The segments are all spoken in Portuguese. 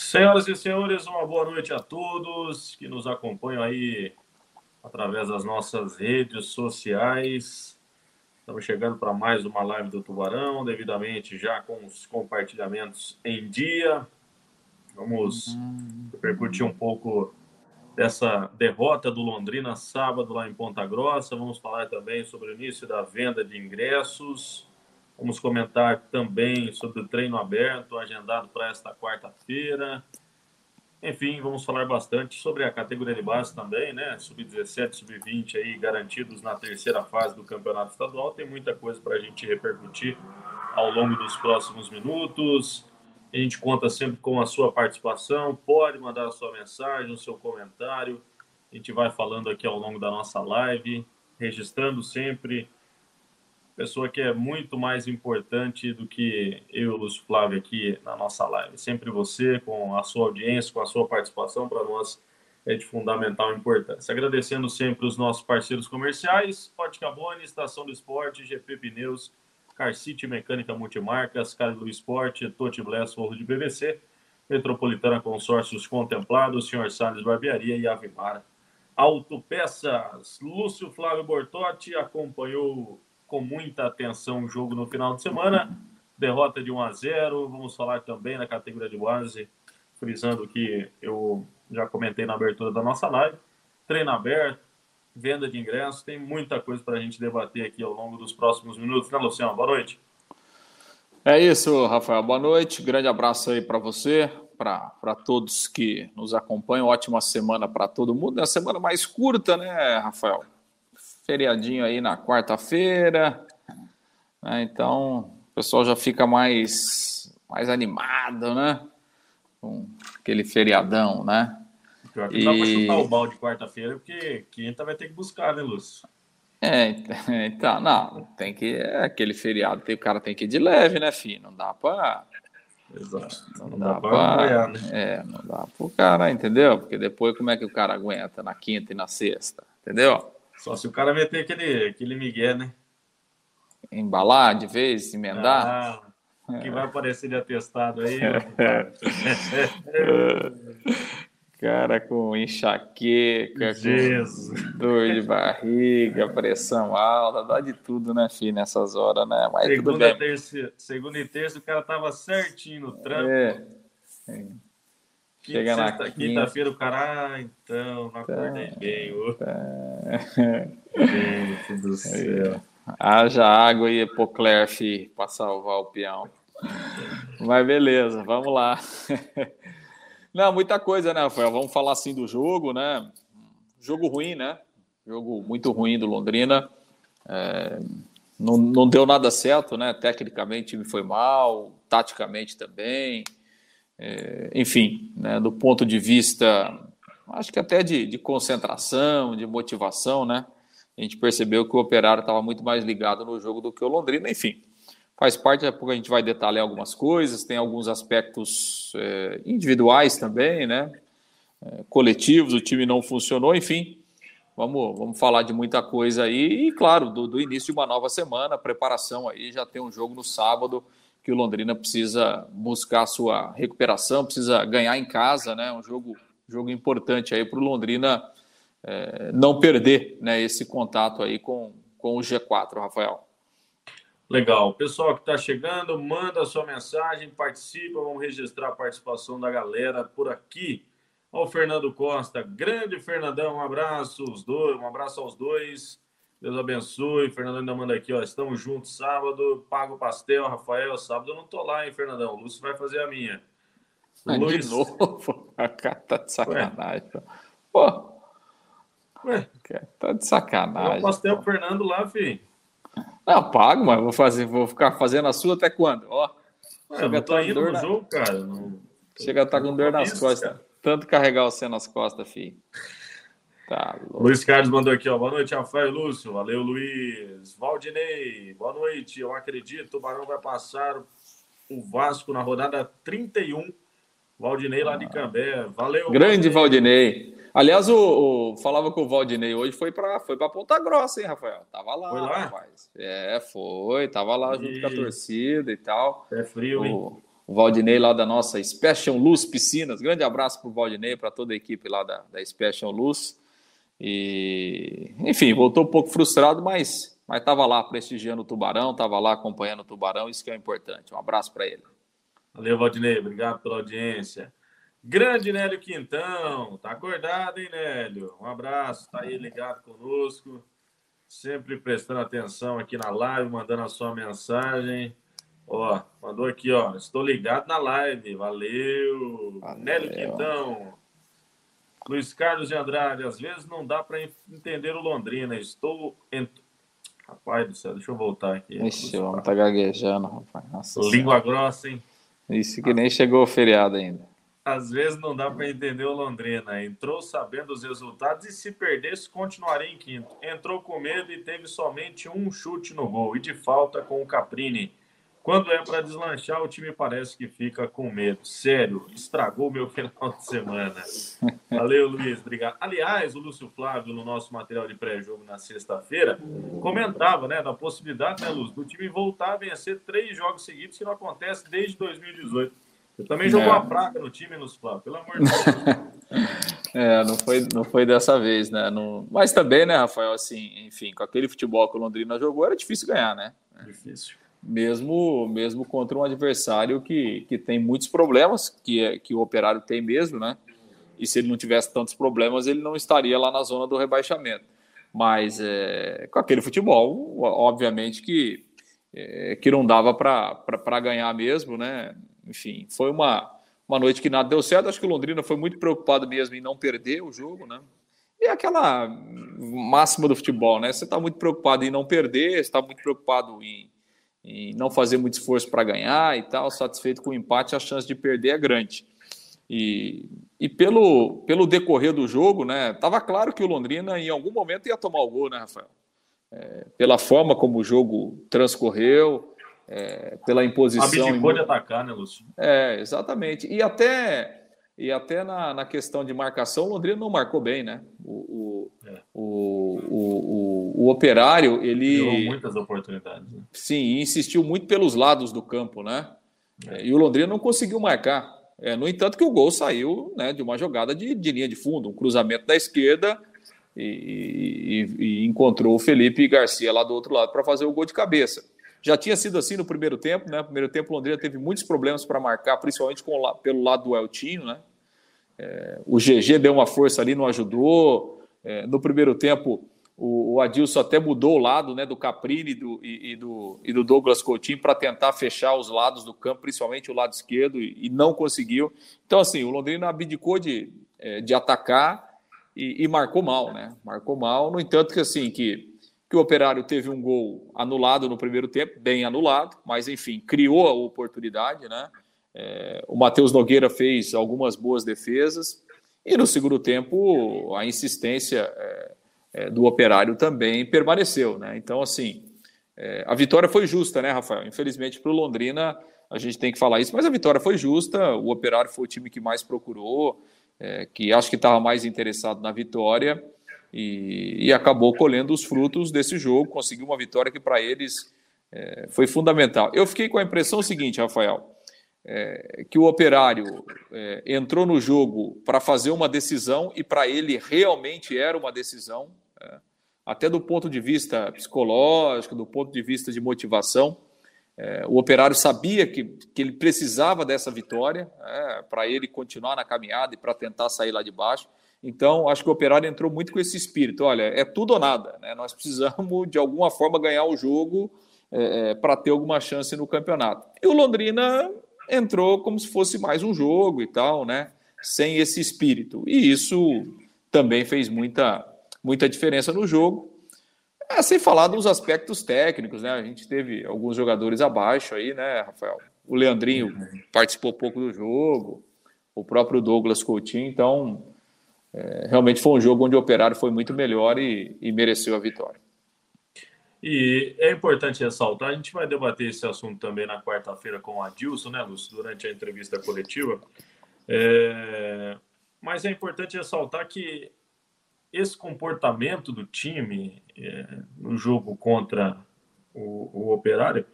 Senhoras e senhores, uma boa noite a todos que nos acompanham aí através das nossas redes sociais. Estamos chegando para mais uma live do Tubarão, devidamente já com os compartilhamentos em dia. Vamos repercutir um pouco dessa derrota do Londrina sábado lá em Ponta Grossa. Vamos falar também sobre o início da venda de ingressos. Vamos comentar também sobre o treino aberto, agendado para esta quarta-feira. Enfim, vamos falar bastante sobre a categoria de base também, né? Sub-17, sub-20 aí garantidos na terceira fase do campeonato estadual. Tem muita coisa para a gente repercutir ao longo dos próximos minutos. A gente conta sempre com a sua participação. Pode mandar a sua mensagem, o seu comentário. A gente vai falando aqui ao longo da nossa live, registrando sempre pessoa que é muito mais importante do que eu Lúcio Flávio aqui na nossa live. Sempre você, com a sua audiência, com a sua participação, para nós é de fundamental importância. Agradecendo sempre os nossos parceiros comerciais, Ótica Boni, Estação do Esporte, GP Pneus, Car City Mecânica Multimarcas, Carlos Esporte, Tote Bless, Forro de BVC, Metropolitana Consórcios Contemplados, Senhor Salles Barbearia e Avimara Autopeças. Lúcio Flávio Bortotti acompanhou com muita atenção o jogo no final de semana. Derrota de 1 a 0. Vamos falar também na categoria de base, frisando que eu já comentei na abertura da nossa live. Treino aberto, venda de ingressos, tem muita coisa para a gente debater aqui ao longo dos próximos minutos, né, Luciano? Boa noite. É isso, Rafael. Boa noite. Grande abraço aí para você, para todos que nos acompanham. Ótima semana para todo mundo. É a semana mais curta, né, Rafael? Feriadinho aí na quarta-feira, né? então o pessoal já fica mais, mais animado, né? Com aquele feriadão, né? Pior que e... dá pra chutar o balde quarta-feira, porque quinta vai ter que buscar, né, Lúcio? É, então, não, tem que. É aquele feriado, tem, o cara tem que ir de leve, né, filho? Não dá pra. Exato. Não, não dá, dá pra. Apoiar, né? É, não dá pro cara, entendeu? Porque depois como é que o cara aguenta na quinta e na sexta, entendeu? Só se o cara meter aquele, aquele migué, né? Embalar de vez, emendar. Ah, que vai aparecer de atestado aí. cara com enxaqueca, com dor de barriga, pressão alta, dá de tudo, né, filho, nessas horas, né? Mas segunda, terça, segunda e terça o cara tava certinho no trampo. É. é. Chega na quinta-feira o cara, ah, então, não acordei tá, bem hoje. Tá. Gente do céu. Haja água e epoclerf para salvar o peão. Mas beleza, vamos lá. Não, muita coisa, né, Rafael? Vamos falar assim do jogo, né? Jogo ruim, né? Jogo muito ruim do Londrina. É, não, não deu nada certo, né? Tecnicamente o time foi mal, taticamente também. É, enfim, né, do ponto de vista, acho que até de, de, concentração, de motivação, né? A gente percebeu que o Operário estava muito mais ligado no jogo do que o Londrina, enfim. Faz parte, daqui a pouco a gente vai detalhar algumas coisas, tem alguns aspectos é, individuais também, né? É, coletivos, o time não funcionou, enfim. Vamos, vamos falar de muita coisa aí e, claro, do, do início de uma nova semana, preparação aí, já tem um jogo no sábado que o Londrina precisa buscar sua recuperação, precisa ganhar em casa, né? Um jogo, jogo importante aí para o Londrina é, não perder né, esse contato aí com, com o G4, Rafael. Legal. Pessoal que está chegando, manda sua mensagem, participa, vamos registrar a participação da galera por aqui. O Fernando Costa, grande Fernandão, um abraço, os dois, um abraço aos dois. Deus abençoe. Fernando ainda manda aqui, ó. Estamos juntos sábado. Pago o pastel, Rafael. Sábado eu não tô lá, hein, Fernandão. O Lúcio vai fazer a minha. Ah, Luiz... De novo? A cara tá de sacanagem. Ué. Pô. Ué. Tá de sacanagem. o pastel pro Fernando lá, filho. Não, pago, mas vou, fazer, vou ficar fazendo a sua até quando? Ó. Ué, Chega eu tô indo no na... jogo, cara. Não... Chega a estar tá com dor nas costas. Cara. Tanto carregar você nas costas, filho. Tá Luiz Carlos mandou aqui, ó. Boa noite, Rafael e Lúcio. Valeu, Luiz. Valdinei, boa noite. Eu acredito, o Barão vai passar o Vasco na rodada 31. Valdinei lá de Cambé. Valeu. Grande Valdinei. Valdinei. Aliás, o, o, falava com o Valdinei hoje foi para foi para Ponta Grossa, hein, Rafael? Tava lá, foi lá? rapaz. É, foi, tava lá junto e... com a torcida e tal. É frio, o, hein? o Valdinei lá da nossa Special Luz Piscinas. Grande abraço para o Valdinei, para toda a equipe lá da, da Special Luz. E, enfim, voltou um pouco frustrado, mas mas estava lá prestigiando o Tubarão, estava lá acompanhando o Tubarão, isso que é importante. Um abraço para ele. Valeu, Valdinei, obrigado pela audiência. Grande Nélio Quintão, tá acordado, hein, Nélio? Um abraço, tá aí ligado conosco, sempre prestando atenção aqui na live, mandando a sua mensagem. Ó, mandou aqui, ó, estou ligado na live, valeu. valeu. Nélio Quintão, Luiz Carlos de Andrade, às vezes não dá para entender o Londrina, estou ent... Rapaz do céu, deixa eu voltar aqui. Ixi, o homem tá gaguejando, rapaz. Nossa Língua senhora. grossa, hein? Isso que nem chegou o feriado ainda. Às vezes não dá para entender o Londrina. Entrou sabendo os resultados e se perdesse, continuaria em quinto. Entrou com medo e teve somente um chute no gol e de falta com o Caprini. Quando é para deslanchar, o time parece que fica com medo. Sério, estragou meu final de semana. Valeu, Luiz, obrigado. Aliás, o Lúcio Flávio, no nosso material de pré-jogo na sexta-feira, comentava né, da possibilidade, né, Lúcio, do time voltar a vencer três jogos seguidos, que não acontece desde 2018. Você também jogou é. a praga no time, Lúcio Flávio, pelo amor de Deus. É, não foi, não foi dessa vez, né? Não... Mas também, né, Rafael, assim, enfim, com aquele futebol que o Londrina jogou, era difícil ganhar, né? Difícil mesmo mesmo contra um adversário que, que tem muitos problemas, que, é, que o Operário tem mesmo, né? E se ele não tivesse tantos problemas, ele não estaria lá na zona do rebaixamento. Mas é, com aquele futebol, obviamente que, é, que não dava para ganhar mesmo, né? Enfim, foi uma, uma noite que nada deu certo. Acho que o Londrina foi muito preocupado mesmo em não perder o jogo, né? E aquela máxima do futebol, né? Você está muito preocupado em não perder, está muito preocupado em, e não fazer muito esforço para ganhar e tal, satisfeito com o empate, a chance de perder é grande. E, e pelo, pelo decorrer do jogo, né, estava claro que o Londrina em algum momento ia tomar o gol, né, Rafael? É, pela forma como o jogo transcorreu, é, pela imposição. Abdicou de atacar, né, Lúcio? É, exatamente. E até e até na, na questão de marcação, o Londrina não marcou bem, né? O, o, é. o, o, o, operário, ele. Deu muitas oportunidades. Né? Sim, insistiu muito pelos lados do campo, né? É. E o Londrina não conseguiu marcar. É, no entanto, que o gol saiu né, de uma jogada de, de linha de fundo, um cruzamento da esquerda e, e, e encontrou o Felipe Garcia lá do outro lado para fazer o gol de cabeça. Já tinha sido assim no primeiro tempo, né? No primeiro tempo, o Londrina teve muitos problemas para marcar, principalmente com, pelo lado do Eltinho, né? É, o GG deu uma força ali, não ajudou. É, no primeiro tempo, o, o, Adilson até mudou o lado né, do Caprini do, e, e, do, e do Douglas Coutinho para tentar fechar os lados do campo, principalmente o lado esquerdo, e, e não conseguiu. Então, assim, o Londrina abdicou de, é, de atacar e, e, marcou mal, né? Marcou mal. No entanto, que assim, que, que o Operário teve um gol anulado no primeiro tempo, bem anulado, mas enfim, criou a oportunidade, né? É, o Matheus Nogueira fez algumas boas defesas e no segundo tempo a insistência é, é, do Operário também permaneceu, né? Então, assim, é, a vitória foi justa, né, Rafael? Infelizmente para o Londrina a gente tem que falar isso, mas a vitória foi justa. O Operário foi o time que mais procurou, é, que acho que estava mais interessado na vitória e, e, acabou colhendo os frutos desse jogo. Conseguiu uma vitória que para eles é, foi fundamental. Eu fiquei com a impressão seguinte, Rafael é, que o operário é, entrou no jogo para fazer uma decisão e para ele realmente era uma decisão, até do ponto de vista psicológico, do ponto de vista de motivação. É, o operário sabia que, que ele precisava dessa vitória é, para ele continuar na caminhada e para tentar sair lá de baixo. Então, acho que o operário entrou muito com esse espírito: olha, é tudo ou nada, né? nós precisamos de alguma forma ganhar o jogo é, para ter alguma chance no campeonato. E o Londrina entrou como se fosse mais um jogo e tal, né? Sem esse espírito. E isso também fez muita, muita diferença no jogo. É, sem falar dos aspectos técnicos, né? A gente teve alguns jogadores abaixo aí, né, Rafael? O Leandrinho participou pouco do jogo, o próprio Douglas Coutinho, então é, realmente foi um jogo onde o Operário foi muito melhor e, e mereceu a vitória. E é importante ressaltar, a gente vai debater esse assunto também na quarta-feira com o Adilson, né, Lúcio, durante a entrevista coletiva. É... Mas é importante ressaltar que esse comportamento do time é, no jogo contra o, o Operário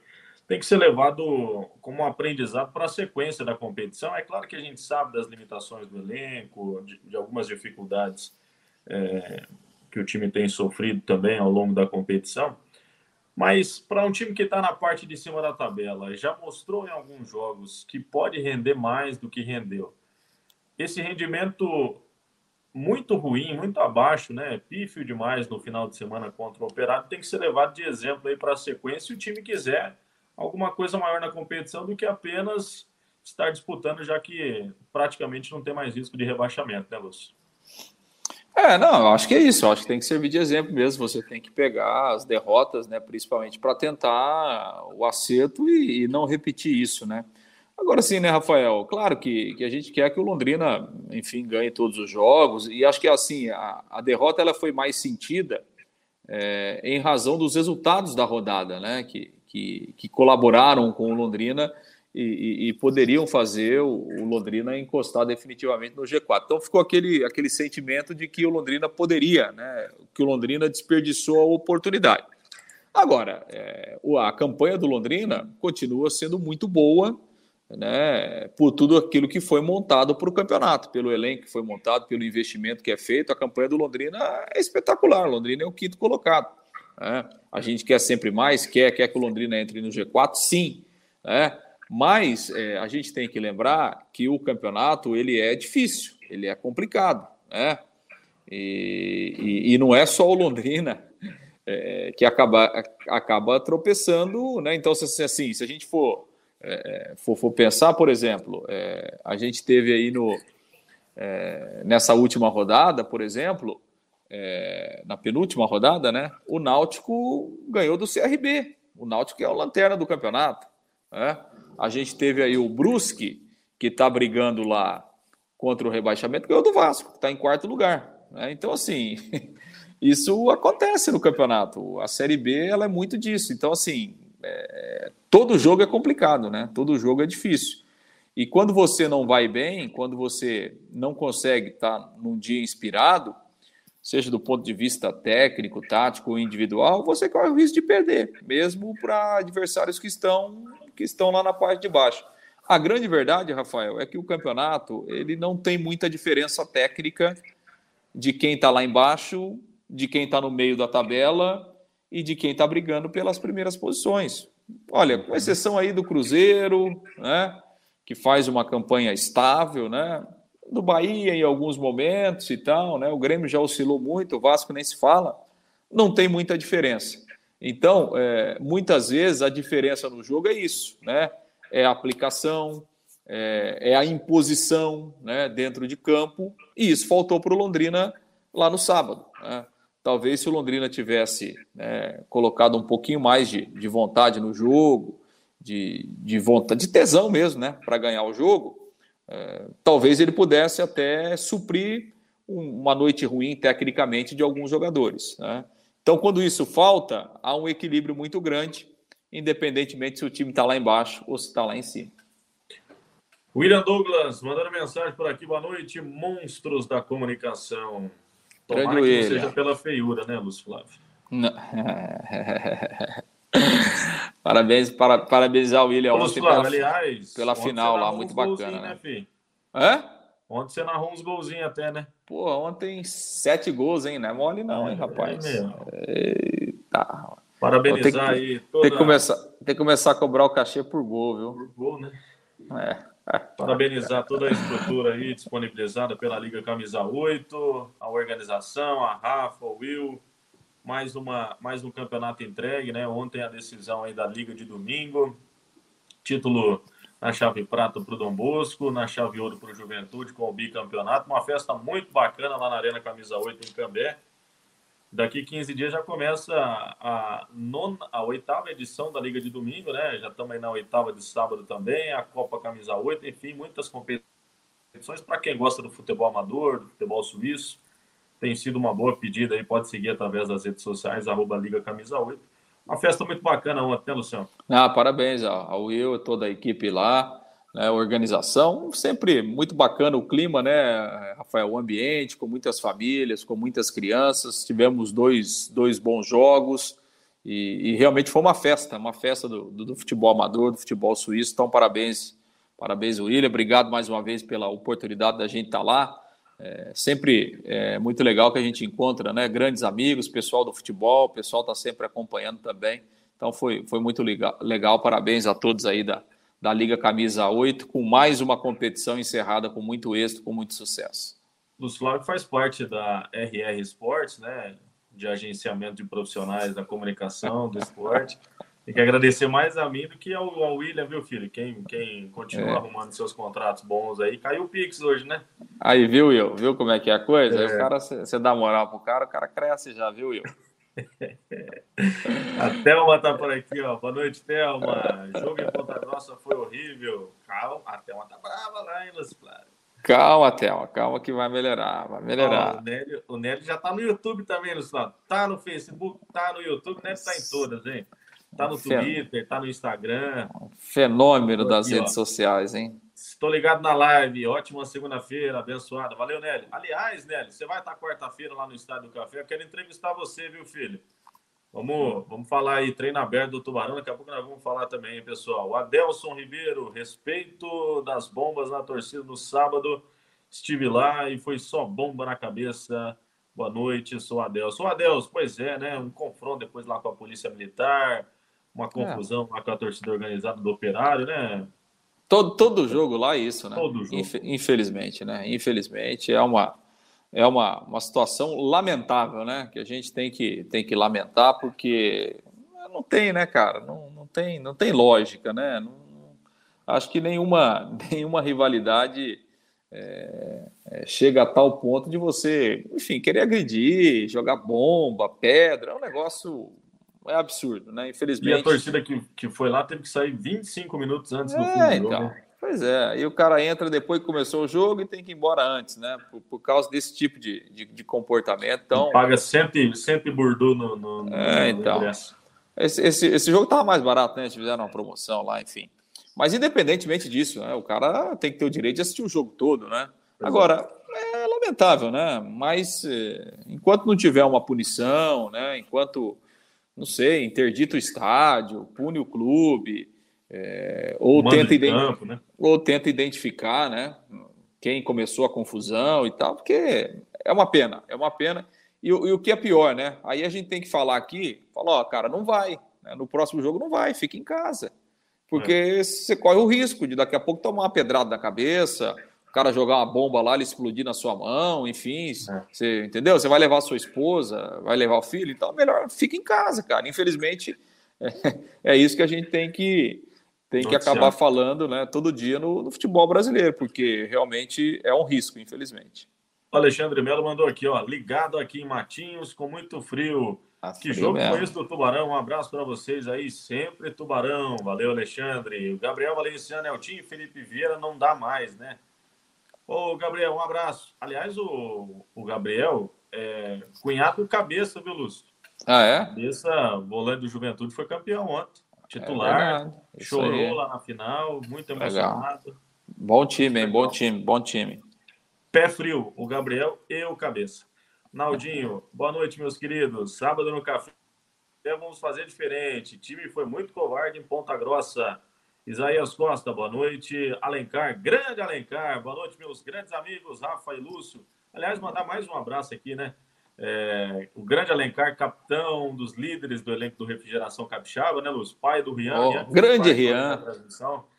tem que ser levado como um aprendizado para a sequência da competição. É claro que a gente sabe das limitações do elenco, de, de algumas dificuldades é, que o time tem sofrido também ao longo da competição, mas para um time que está na parte de cima da tabela, já mostrou em alguns jogos que pode render mais do que rendeu. Esse rendimento muito ruim, muito abaixo, né? Pífio demais no final de semana contra o Operário, tem que ser levado de exemplo aí para a sequência se o time quiser alguma coisa maior na competição do que apenas estar disputando, já que praticamente não tem mais risco de rebaixamento, né, Lúcio? É, não, eu acho que é isso. Eu acho que tem que servir de exemplo mesmo. Você tem que pegar as derrotas, né, principalmente para tentar o acerto e, e, não repetir isso, né? Agora sim, né, Rafael? Claro que, que a gente quer que o Londrina, enfim, ganhe todos os jogos. E acho que assim a, a derrota ela foi mais sentida é, em razão dos resultados da rodada, né? Que, que, que colaboraram com o Londrina e, e, e poderiam fazer o, o, Londrina encostar definitivamente no G4. Então ficou aquele, aquele sentimento de que o Londrina poderia, né, que o Londrina desperdiçou a oportunidade. Agora, é, a campanha do Londrina continua sendo muito boa, né, por tudo aquilo que foi montado para o campeonato, pelo elenco que foi montado, pelo investimento que é feito. A campanha do Londrina é espetacular. Londrina é o quinto colocado. Né? A gente quer sempre mais, quer, quer que o Londrina entre no G4, sim. Né? Mas é, a gente tem que lembrar que o campeonato ele é difícil, ele é complicado. Né? E, e, e não é só o Londrina é, que acaba, acaba tropeçando. Né? Então, se, assim, se a gente for, é, for, for, pensar, por exemplo, é, a gente teve aí no, é, nessa última rodada, por exemplo, é, na penúltima rodada, né? O Náutico ganhou do CRB. O Náutico é o lanterna do campeonato. Né? A gente teve aí o Brusque, que está brigando lá contra o rebaixamento, ganhou do Vasco, que está em quarto lugar. Né? Então, assim, isso acontece no campeonato. A Série B ela é muito disso. Então, assim, é, todo jogo é complicado, né? Todo jogo é difícil. E quando você não vai bem, quando você não consegue estar tá num dia inspirado, seja do ponto de vista técnico, tático ou individual, você corre o risco de perder, mesmo para adversários que estão, que estão lá na parte de baixo. A grande verdade, Rafael, é que o campeonato ele não tem muita diferença técnica de quem está lá embaixo, de quem está no meio da tabela e de quem está brigando pelas primeiras posições. Olha, com exceção aí do Cruzeiro, né, que faz uma campanha estável, né, do Bahia em alguns momentos e tal, né? O Grêmio já oscilou muito, o Vasco nem se fala, não tem muita diferença. Então, é, muitas vezes a diferença no jogo é isso, né? É a aplicação, é, é a imposição, né? Dentro de campo e isso faltou para o Londrina lá no sábado. Né? Talvez se o Londrina tivesse né, colocado um pouquinho mais de, de vontade no jogo, de, de vontade, de tesão mesmo, né? Para ganhar o jogo, é, talvez ele pudesse até suprir um, uma noite ruim tecnicamente de alguns jogadores. Né? Então, quando isso falta, há um equilíbrio muito grande, independentemente se o time está lá embaixo ou se está lá em cima. William Douglas, mandando mensagem por aqui. Boa noite, monstros da comunicação. Tomara Grande que seja pela feiura, né, Lúcio Flávio? Não. Parabéns, para, parabenizar o William ontem pela, aliás, pela final lá, muito bacana, né? né Hã? Ontem você narrou uns golzinhos até, né? Pô, ontem sete gols, hein? Não é mole não, hein, rapaz? É Eita. Parabenizar que, aí toda... tem, que começar, tem que começar a cobrar o cachê por gol, viu? Por gol, né? É. Parabenizar toda a estrutura aí disponibilizada pela Liga Camisa 8, a organização, a Rafa, o Will, mais, uma, mais um campeonato entregue, né? Ontem a decisão aí da Liga de domingo, título na chave prata para o Dom Bosco, na chave ouro para o Juventude com o bicampeonato, uma festa muito bacana lá na Arena Camisa 8 em Cambé. Daqui 15 dias já começa a, nona, a oitava edição da Liga de Domingo, né? Já estamos aí na oitava de sábado também, a Copa Camisa 8, enfim, muitas competições para quem gosta do futebol amador, do futebol suíço tem sido uma boa pedida aí, pode seguir através das redes sociais, arroba Liga Camisa 8. Uma festa muito bacana ontem, né, Luciano? Ah, parabéns ao Will, toda a equipe lá, né, organização, sempre muito bacana o clima, né, Rafael, o ambiente, com muitas famílias, com muitas crianças, tivemos dois, dois bons jogos, E, e realmente foi uma festa, uma festa do, do, do, futebol amador, do futebol suíço. Então, parabéns, parabéns, William. Obrigado mais uma vez pela oportunidade da gente estar lá. É sempre é muito legal que a gente encontra né, grandes amigos, pessoal do futebol, o pessoal está sempre acompanhando também. Então foi, foi muito legal, legal. Parabéns a todos aí da, da Liga Camisa 8, com mais uma competição encerrada com muito êxito, com muito sucesso. Luiz Flávio faz parte da RR Sports, né? De agenciamento de profissionais da comunicação, do esporte. Tem que agradecer mais a mim do que ao, ao William, viu, filho? Quem, quem continua é. arrumando seus contratos bons aí. Caiu o Pix hoje, né? Aí, viu, Will? Viu como é que é a coisa? É. Aí o cara, você dá moral pro cara, o cara cresce já, viu, Will? A Thelma tá por aqui, ó. Boa noite, Thelma. Jogo em Ponta Grossa foi horrível. Calma, a Thelma tá brava lá, hein, Lúcio Calma, Thelma, calma que vai melhorar, vai melhorar. Ó, o, Nélio, o Nélio já tá no YouTube também, Lúcio Tá no Facebook, tá no YouTube, estar tá em todas, hein? Tá no Twitter, tá no Instagram. Fenômeno aqui, das redes ó. sociais, hein? Estou ligado na live. Ótima segunda-feira, abençoada. Valeu, Nélio. Aliás, Nélio, você vai estar quarta-feira lá no Estádio do Café. Eu quero entrevistar você, viu, filho? Vamos, vamos falar aí, treino aberto do Tubarão. Daqui a pouco nós vamos falar também, pessoal. O Adelson Ribeiro, respeito das bombas na torcida no sábado. Estive lá e foi só bomba na cabeça. Boa noite, sou o Adelson. O Adelson, pois é, né? Um confronto depois lá com a Polícia Militar, uma é. confusão é. lá com a torcida organizada do Operário, né? Todo, todo jogo lá é isso, né? Todo jogo. Infelizmente, né? Infelizmente é uma é uma, uma situação lamentável, né? Que a gente tem que, tem que lamentar porque não tem, né, cara? Não, não tem não tem lógica, né? Não, acho que nenhuma nenhuma rivalidade é, é, chega a tal ponto de você, enfim, querer agredir, jogar bomba, pedra, é um negócio é absurdo, né? Infelizmente. E a torcida que, que foi lá teve que sair 25 minutos antes do é, fim do então, jogo. Né? Pois é, e o cara entra depois que começou o jogo e tem que ir embora antes, né? Por, por causa desse tipo de, de, de comportamento. Então... Paga sempre, sempre burdu no, no, é, no então. Esse, esse, esse jogo tava mais barato, né? Eles fizeram uma promoção lá, enfim. Mas independentemente disso, né? O cara tem que ter o direito de assistir o jogo todo, né? Agora, é lamentável, né? Mas é, enquanto não tiver uma punição, né? Enquanto não sei, interdita o estádio, pune o clube, é, ou, tenta campo, né? ou tenta identificar né, quem começou a confusão e tal, porque é uma pena, é uma pena. E, e o que é pior, né? Aí a gente tem que falar aqui, falar, ó, cara, não vai, né? no próximo jogo não vai, fica em casa. Porque é. você corre o risco de daqui a pouco tomar uma pedrada na cabeça, cara jogar uma bomba lá, ele explodir na sua mão, enfim, é. você entendeu? Você vai levar a sua esposa, vai levar o filho, então melhor fica em casa, cara. Infelizmente, é, é isso que a gente tem que tem que acabar falando, né, todo dia no, no, futebol brasileiro, porque realmente é um risco, infelizmente. O Alexandre Melo mandou aqui, ó, ligado aqui em Matinhos, com muito frio. Ah, que jogo mesmo. foi esse do Tubarão? Um abraço para vocês aí, sempre Tubarão. Valeu, Alexandre. O Gabriel Valenciano, Eltinho e Felipe Vieira não dá mais, né? Ô, Gabriel, um abraço. Aliás, o, o Gabriel é cunhado do Cabeça, viu, Lúcio? Ah, é? Cabeça, volante do Juventude, foi campeão ontem. Titular, é chorou lá na final, muito emocionado. Legal. Bom time, hein? Bom time, bom time. Pé frio, o Gabriel e o Cabeça. Naldinho, boa noite, meus queridos. Sábado no café, vamos fazer diferente. O time foi muito covarde em Ponta Grossa. Isaías Costa, boa noite. Alencar, grande Alencar, boa noite, meus grandes amigos, Rafa e Lúcio. Aliás, mandar mais um abraço aqui, né? É, o grande Alencar, capitão dos líderes do elenco do Refrigeração Capixaba, né, Lúcio? Pai do Rian. Oh, Rian grande Rian.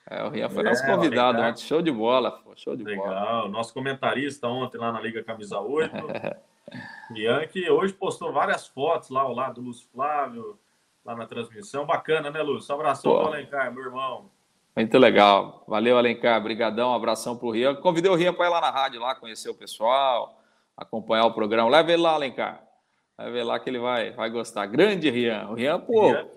É, o Rian foi é, nosso convidado ontem. Show de bola, pô, show de Legal. bola. Legal. Nosso comentarista ontem lá na Liga Camisa 8. Rian, que hoje postou várias fotos lá ao lado do Lúcio Flávio, lá na transmissão. Bacana, né, Lúcio? Abração para Alencar, meu irmão. Muito legal. Valeu, Alencar. Obrigadão. Um abração pro Rian. Convidei o Rian para ir lá na rádio, lá conhecer o pessoal, acompanhar o programa. Leva ele lá, Alencar. Leva ele lá que ele vai, vai gostar. Grande Rian. O Rian, pô, Rian.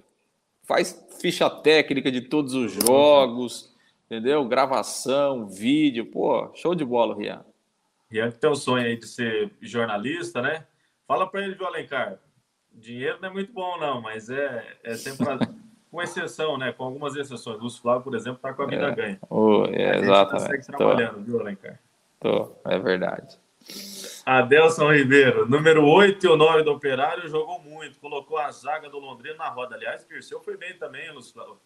faz ficha técnica de todos os jogos, entendeu? Gravação, vídeo. Pô, show de bola, Rian. Rian que tem o sonho aí de ser jornalista, né? Fala para ele, viu, Alencar? Dinheiro não é muito bom, não, mas é, é sempre com exceção, né? Com algumas exceções. Lúcio Flávio, por exemplo, está com a vida é. ganha. Oh, é, exatamente. Tá trabalhando, viu, Alencar? Tô, é verdade. Adelson Ribeiro, número 8 e o 9 do Operário, jogou muito, colocou a zaga do Londrina na roda. Aliás, Perseu foi bem também, Luciano.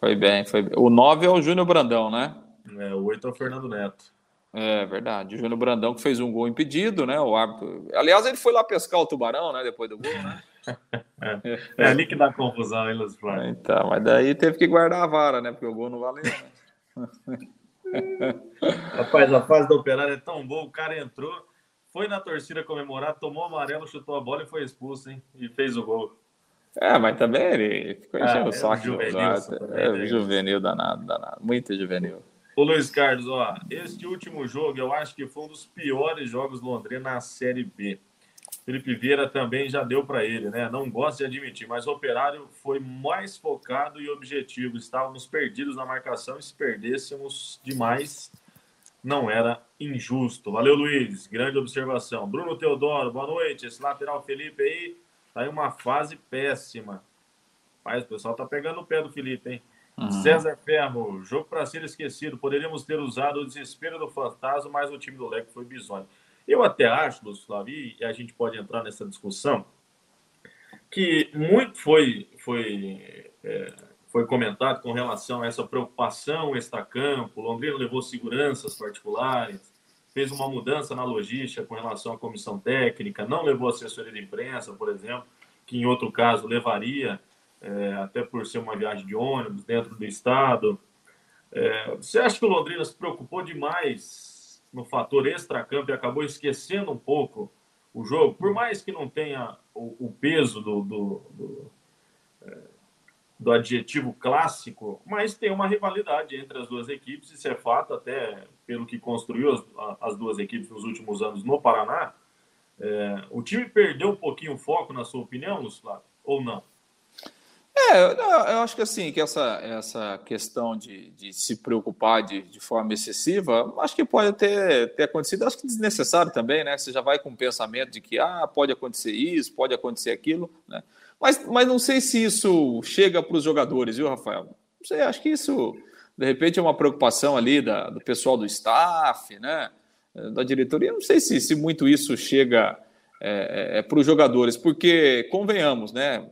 Foi bem, foi bem. O 9 é o Júnior Brandão, né? É, o 8 é o Fernando Neto. É verdade. O Júnior Brandão que fez um gol impedido, né? O árbitro. Aliás, ele foi lá pescar o tubarão, né? Depois do gol, né? é, é ali que dá confusão, hein, Luciano? Então, mas daí teve que guardar a vara, né? Porque o gol não valeu. Né? Rapaz, a fase do Operário é tão boa, o cara entrou, foi na torcida comemorar, tomou amarelo, chutou a bola e foi expulso, hein? E fez o gol. É, mas também ele ficou enchendo ah, o saco. É, juvenil, é, né? juvenil danado, danado. Muito juvenil. Ô Luiz Carlos, ó, este último jogo eu acho que foi um dos piores jogos do Londrina na Série B. Felipe Vieira também já deu para ele, né? Não gosto de admitir, mas o Operário foi mais focado e objetivo. Estávamos perdidos na marcação e se perdêssemos demais, não era injusto. Valeu, Luiz. Grande observação. Bruno Teodoro, boa noite. Esse lateral Felipe aí tá em uma fase péssima. Mas o pessoal tá pegando o pé do Felipe, hein? Uhum. César Ferro, jogo para ser esquecido. Poderíamos ter usado o desespero do fantasma, mas o time do Leque foi bizonho. Eu até acho, Lúcio Flávio, e a gente pode entrar nessa discussão, que muito foi, foi, é, foi comentado com relação a essa preocupação extra-campo. Londrina levou seguranças particulares, fez uma mudança na logística com relação à comissão técnica, não levou assessoria de imprensa, por exemplo, que em outro caso levaria, é, até por ser uma viagem de ônibus dentro do estado. É, você acha que o Londrina se preocupou demais no fator extra-campo e acabou esquecendo um pouco o jogo, por mais que não tenha o, o peso do, do, do, é, do, adjetivo clássico, mas tem uma rivalidade entre as duas equipes, isso é fato, até pelo que construiu as, as duas equipes nos últimos anos no Paraná. É, o time perdeu um pouquinho o foco, na sua opinião, Lúcio ou não? É, eu acho que assim, que essa, essa questão de, de se preocupar de, de forma excessiva, acho que pode ter, ter acontecido, acho que desnecessário também, né? Você já vai com o pensamento de que ah, pode acontecer isso, pode acontecer aquilo, né? Mas, mas não sei se isso chega para os jogadores, viu, Rafael? Não sei, acho que isso, de repente, é uma preocupação ali da, do pessoal do staff, né? Da diretoria, não sei se, se muito isso chega é, é, é para os jogadores, porque, convenhamos, né?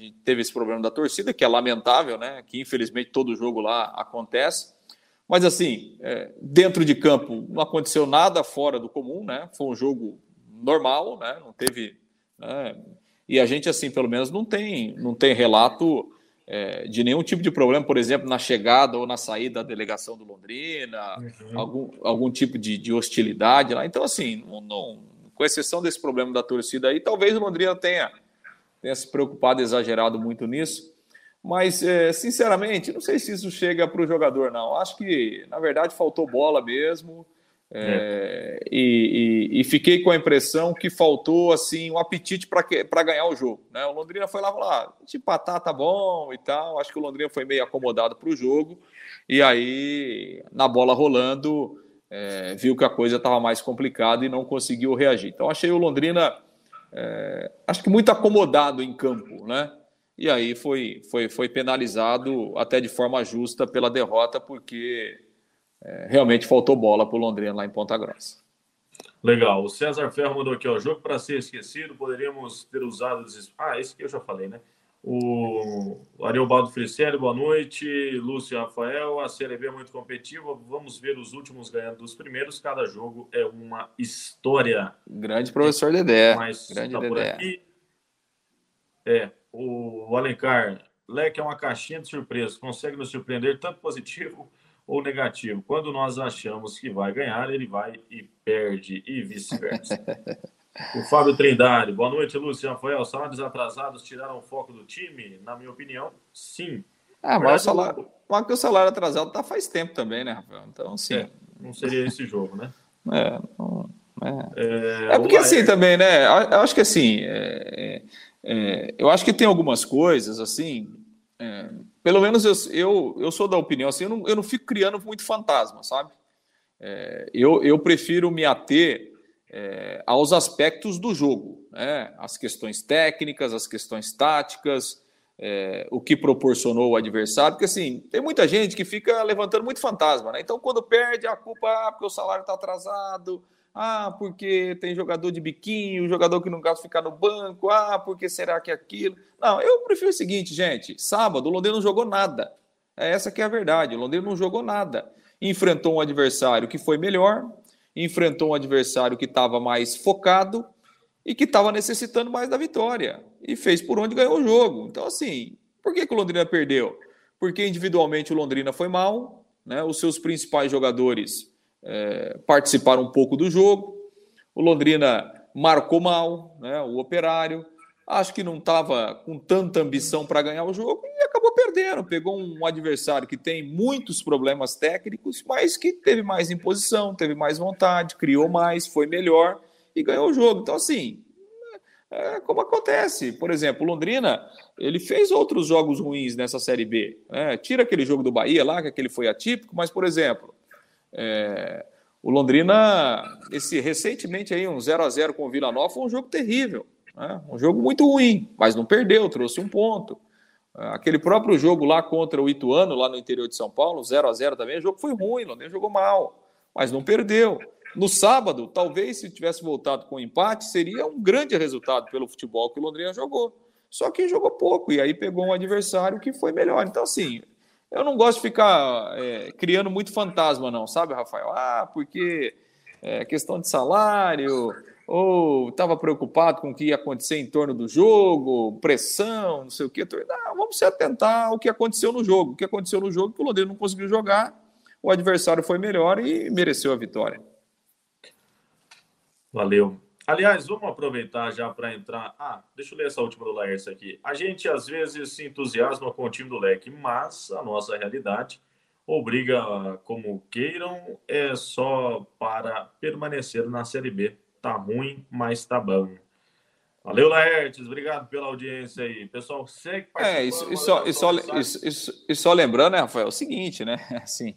Gente teve esse problema da torcida, que é lamentável, né? Que infelizmente todo jogo lá acontece. Mas assim, é, dentro de campo não aconteceu nada fora do comum, né? Foi um jogo normal, né? Não teve. Né? E a gente, assim, pelo menos não tem, não tem relato é, de nenhum tipo de problema, por exemplo, na chegada ou na saída da delegação do Londrina, uhum. algum, algum tipo de, de, hostilidade lá. Então, assim, não, não, com exceção desse problema da torcida aí, talvez o Londrina tenha tenha se preocupado exagerado muito nisso. Mas, é, sinceramente, não sei se isso chega para o jogador, não. Acho que, na verdade, faltou bola mesmo. É, é. E, e, e, fiquei com a impressão que faltou assim um apetite para ganhar o jogo. Né? O Londrina foi lá falar: ah, de empatar tá bom e tal. Acho que o Londrina foi meio acomodado para o jogo. E aí, na bola rolando, é, viu que a coisa estava mais complicada e não conseguiu reagir. Então, achei o Londrina é, acho que muito acomodado em campo, né? E aí foi, foi, foi penalizado até de forma justa pela derrota, porque é, realmente faltou bola para o Londrina lá em Ponta Grossa. Legal. O César Ferro mandou aqui, ó, jogo para ser esquecido, poderíamos ter usado... Ah, esse que eu já falei, né? O Ariobaldo Fricelli, boa noite. Lúcio Rafael, a Série B é muito competitiva. Vamos ver os últimos ganhando dos primeiros. Cada jogo é uma história. Grande professor Dedé. Mas Grande tá Dedé. Aqui. É, o Alencar, Leque é uma caixinha de surpresas. Consegue nos surpreender tanto positivo ou negativo. Quando nós achamos que vai ganhar, ele vai e perde, e vice-versa. O Fábio Trindade. Boa noite, Lúcio Rafael. Salários atrasados tiraram o foco do time? Na minha opinião, sim. Ah, mas o salário, mas o salário atrasado tá faz tempo também, né, Rafael? Então, sim. É, não seria esse jogo, né? É, não, é. é, é porque assim também, né? Eu acho que assim, é, é, eu acho que tem algumas coisas assim. É, pelo menos eu, eu, eu sou da opinião assim, eu não, eu não fico criando muito fantasma, sabe? É, eu, eu prefiro me ater é, aos aspectos do jogo, né? as questões técnicas, as questões táticas, é, o que proporcionou o adversário, porque assim, tem muita gente que fica levantando muito fantasma, né? Então, quando perde, a culpa é porque o salário está atrasado, Ah, porque tem jogador de biquinho, jogador que não gosta de ficar no banco. Ah, porque será que é aquilo? Não, eu prefiro o seguinte, gente. Sábado, o Londrina não jogou nada. É essa que é a verdade. O Londrina não jogou nada. Enfrentou um adversário que foi melhor, enfrentou um adversário que estava mais focado e que estava necessitando mais da vitória. E fez por onde ganhou o jogo. Então, assim, por que, que o Londrina perdeu? Porque individualmente o Londrina foi mal, né? os seus principais jogadores é, participaram um pouco do jogo. O Londrina marcou mal, né? o operário. Acho que não estava com tanta ambição para ganhar o jogo acabou perdendo. Pegou um adversário que tem muitos problemas técnicos, mas que teve mais imposição, teve mais vontade, criou mais, foi melhor e ganhou o jogo. Então, assim, é como acontece. Por exemplo, Londrina, ele fez outros jogos ruins nessa Série B. Né? Tira aquele jogo do Bahia lá, que aquele foi atípico, mas, por exemplo, é, o Londrina, esse recentemente aí, um 0 a 0 com o Vila Nova, foi um jogo terrível. Né? Um jogo muito ruim, mas não perdeu, trouxe um ponto. Aquele próprio jogo lá contra o Ituano, lá no interior de São Paulo, 0 a 0 também, o jogo foi ruim, o jogou mal, mas não perdeu. No sábado, talvez se tivesse voltado com empate, seria um grande resultado pelo futebol que o Londrina jogou. Só que jogou pouco, e aí pegou um adversário que foi melhor. Então, assim, eu não gosto de ficar é, criando muito fantasma, não, sabe, Rafael? Ah, porque é questão de salário, ou estava preocupado com o que ia acontecer em torno do jogo, pressão, não sei o quê. Não, vamos se atentar ao que aconteceu no jogo. O que aconteceu no jogo que o Londrina não conseguiu jogar, o adversário foi melhor e mereceu a vitória. Valeu. Aliás, vamos aproveitar já para entrar. Ah, deixa eu ler essa última do Laércio aqui. A gente às vezes se entusiasma com o time do leque, mas a nossa realidade obriga como queiram, é só para permanecer na Série B. Tá ruim, mas tá bom. Valeu, Laertes. Obrigado pela audiência aí. Pessoal, segue É, isso, isso, só, isso, isso, isso, só lembrando, né, Rafael, é o seguinte, né? Assim,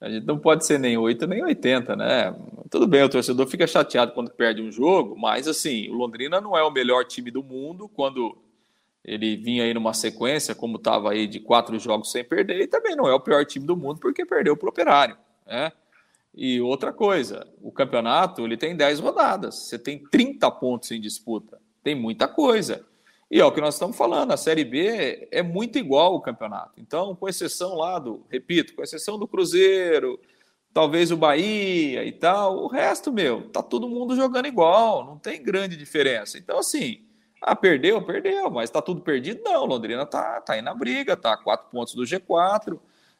a gente não pode ser nem 8 nem 80, né? Tudo bem, o torcedor fica chateado quando perde um jogo, mas assim, o Londrina não é o melhor time do mundo quando ele vinha aí numa sequência, como estava aí de quatro jogos sem perder, e também não é o pior time do mundo porque perdeu para o Operário, né? E outra coisa, o campeonato ele tem 10 rodadas, você tem 30 pontos em disputa, tem muita coisa. E é o que nós estamos falando, a Série B é muito igual o campeonato. Então, com exceção lá do, repito, com exceção do Cruzeiro, talvez o Bahia e tal, o resto, meu, tá todo mundo jogando igual, não tem grande diferença. Então, assim, ah, perdeu, perdeu, mas tá tudo perdido? Não, Londrina tá, tá aí na briga, tá quatro pontos do G4,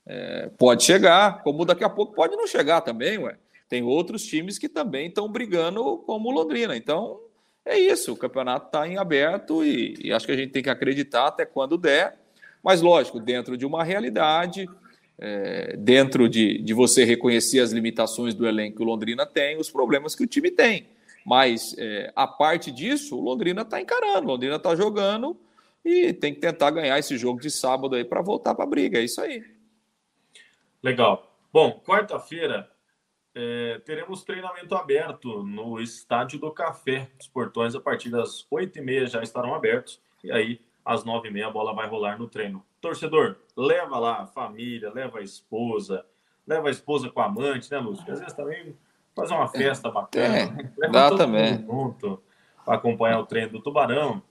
é, pode chegar, como daqui a pouco pode não chegar também, ué. Tem outros times que também estão brigando como o Londrina. Então, é isso, o campeonato está em aberto e, e, acho que a gente tem que acreditar até quando der, mas lógico, dentro de uma realidade, é, dentro de, de você reconhecer as limitações do elenco que o Londrina tem, os problemas que o time tem. Mas é, a parte disso, o Londrina está encarando, o Londrina está jogando e tem que tentar ganhar esse jogo de sábado aí para voltar para a briga. É isso aí. Legal. Bom, quarta-feira é, teremos treinamento aberto no Estádio do Café. Os portões, a partir das 8h30, já estarão abertos. E aí, às 9h30, a bola vai rolar no treino. Torcedor, leva lá a família, leva a esposa, leva a esposa com a amante, né, Lúcio? Às vezes também faz uma festa bacana. É, leva dá também. junto para acompanhar o treino do Tubarão.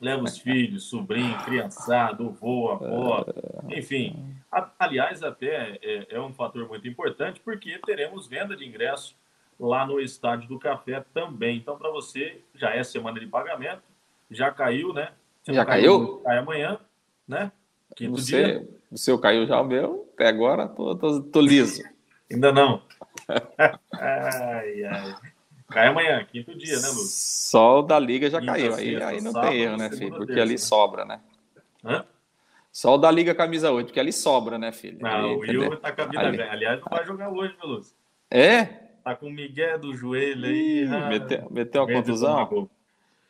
Leva os filhos, sobrinho, criançado, avô, avó, enfim. aliás, até é, é, um fator muito importante porque teremos venda de ingresso lá no Estádio do Café também. Então, para você, já é semana de pagamento, já caiu, né? Já caiu? Cai amanhã, né? Quinto você, dia. O seu caiu já, o meu, até agora, tô, tô, tô liso. Ainda não. ai, ai. Cai amanhã, quinto dia, né, Lucas? Só o da Liga já Quinta, caiu. Aí, aí não sábado, tem erro, né, filho? Porque terça, ali né? sobra, né? Hã? Só o da Liga Camisa 8, porque ali sobra, né, filho? Não, o Will tá com a vida ali. velha. Aliás, não vai jogar hoje, meu Lúcio. É? Tá com o Miguel do joelho aí. ah, meteu, meteu uma contusão?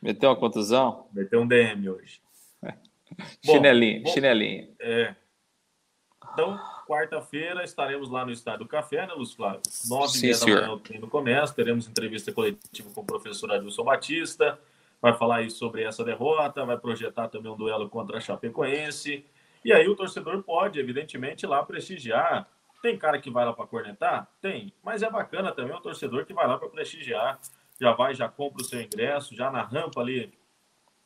Meteu uma contusão? Meteu um DM hoje. chinelinho, bom, chinelinho. É. Então, quarta-feira estaremos lá no Estádio Café, né, Lúcio Flávio? Nove meia da manhã o treino começa, teremos entrevista coletiva com o professor Adilson Batista, vai falar aí sobre essa derrota, vai projetar também um duelo contra a Chapecoense, e aí o torcedor pode, evidentemente, lá prestigiar Tem cara que vai lá para cornetar? Tem. Mas é bacana também o torcedor que vai lá para prestigiar. Já vai, já compra o seu ingresso, já na rampa ali,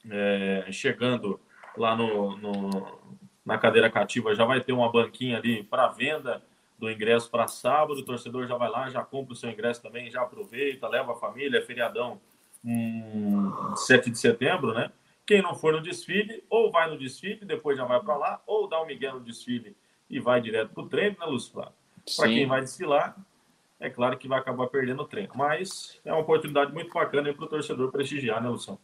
é, chegando lá no, no, na cadeira cativa, já vai ter uma banquinha ali para venda do ingresso para sábado. O torcedor já vai lá, já compra o seu ingresso também, já aproveita, leva a família, é feriadão hum, 7 de setembro, né? Quem não for no desfile, ou vai no desfile, depois já vai para lá, ou dá um miguel no desfile e vai direto para o treino, né, Lúcio Flávio? Para quem vai desfilar, é claro que vai acabar perdendo o treino. Mas é uma oportunidade muito bacana para o torcedor prestigiar, né, Luciano?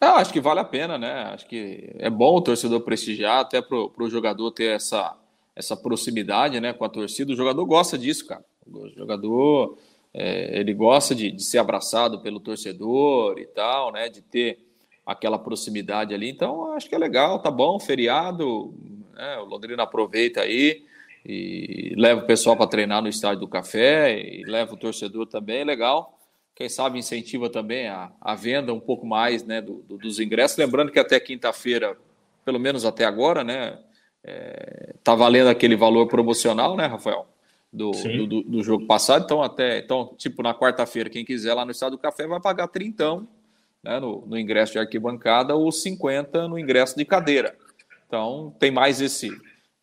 Eu acho que vale a pena, né? Acho que é bom o torcedor prestigiar, até para o jogador ter essa, essa proximidade né, com a torcida. O jogador gosta disso, cara. O jogador é, ele gosta de, de, ser abraçado pelo torcedor e tal, né? De ter aquela proximidade ali. Então, acho que é legal, tá bom, feriado, né? O Londrina aproveita aí e leva o pessoal para treinar no estádio do Café e leva o torcedor também, legal. Quem sabe incentiva também a, a venda um pouco mais né, do, do, dos ingressos. Lembrando que até quinta-feira, pelo menos até agora, né, é, tá valendo aquele valor promocional, né, Rafael? Do, do, do, jogo passado. Então, até, então, tipo, na quarta-feira, quem quiser lá no Estado do Café vai pagar 30 né, no, no ingresso de arquibancada ou 50 no ingresso de cadeira. Então, tem mais esse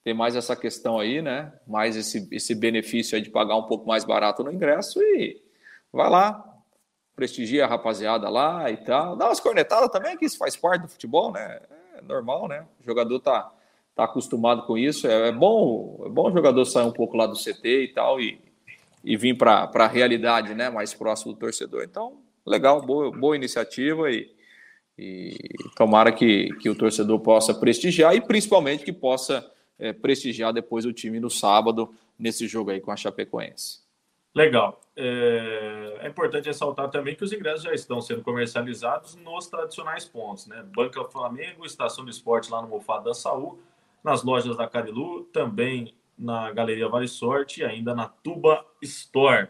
tem mais essa questão aí, né? Mais esse, esse benefício aí de pagar um pouco mais barato no ingresso e vai lá, prestigia a rapaziada lá e tal. Dá umas cornetadas também, que isso faz parte do futebol, né? É normal, né? O jogador tá, tá acostumado com isso. É, é bom é bom o jogador sair um pouco lá do CT e tal e, e vir para a realidade, né? Mais próximo do torcedor. Então, legal, boa, boa iniciativa e e tomara que, que o torcedor possa prestigiar e principalmente que possa é, prestigiar depois o time no sábado, nesse jogo aí com a Chapecoense. Legal. É, é, importante ressaltar também que os ingressos já estão sendo comercializados nos tradicionais pontos, né? Banca Flamengo, Estação de Esporte lá no Mofado da Saúl, nas lojas da Carilu, também na Galeria Vale Sorte e ainda na Tuba Store.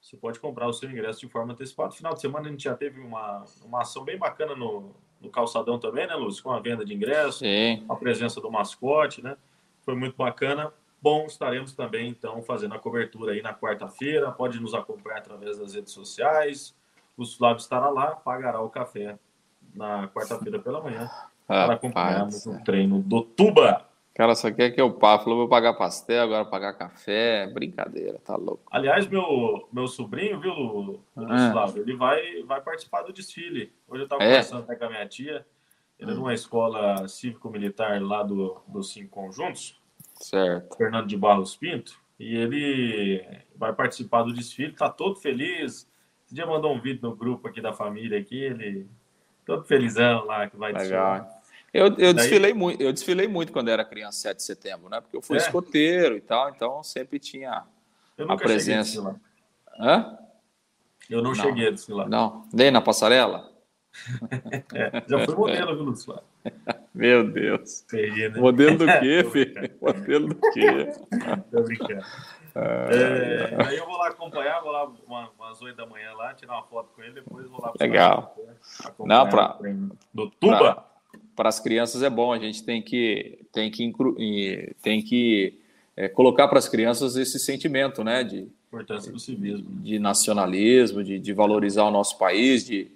Você pode comprar o seu ingresso de forma antecipada. No final de semana a gente já teve uma, uma ação bem bacana no, no calçadão também, né, Lúcio? Com a venda de ingressos, a presença do mascote, né? Foi muito bacana. Bom, estaremos também, então, fazendo a cobertura aí na quarta-feira. Pode nos acompanhar através das redes sociais. O Flávio estará lá, pagará o café na quarta-feira pela manhã para acompanharmos o treino do Tuba cara só quer que eu pague. Falou, vou pagar pastel, agora pagar café. Brincadeira, tá louco. Aliás, meu, meu sobrinho, viu, Luciano, ah. ele vai, vai participar do desfile. Hoje eu estava é. conversando até com a minha tia. Ele é numa escola cívico-militar lá do, dos Cinco Conjuntos. Certo. Fernando de Barros Pinto. E ele vai participar do desfile, tá todo feliz. Esse dia mandou um vídeo no grupo aqui da família aqui, ele todo felizão lá que vai Legal. desfilar. Eu, eu, desfilei muito, eu desfilei muito quando era criança, 7 de setembro, né? Porque eu fui é. escoteiro e tal, então sempre tinha a presença. A Hã? Eu não, não, cheguei a desfilar. Não, nem na passarela? é, já fui modelo, viu, Lúcio? Meu Deus. né? Modelo do quê, filho? modelo do quê? Tô brincando. É, aí eu vou lá acompanhar, vou lá uma, umas 8 da manhã lá, tirar uma foto com ele, depois vou lá. Legal. Não, pra, do Tuba. Para as crianças é bom. A gente tem que, tem que, inclu, tem que é, colocar para as crianças esse sentimento, né? De importância do civismo, de nacionalismo, de, de valorizar o nosso país, de,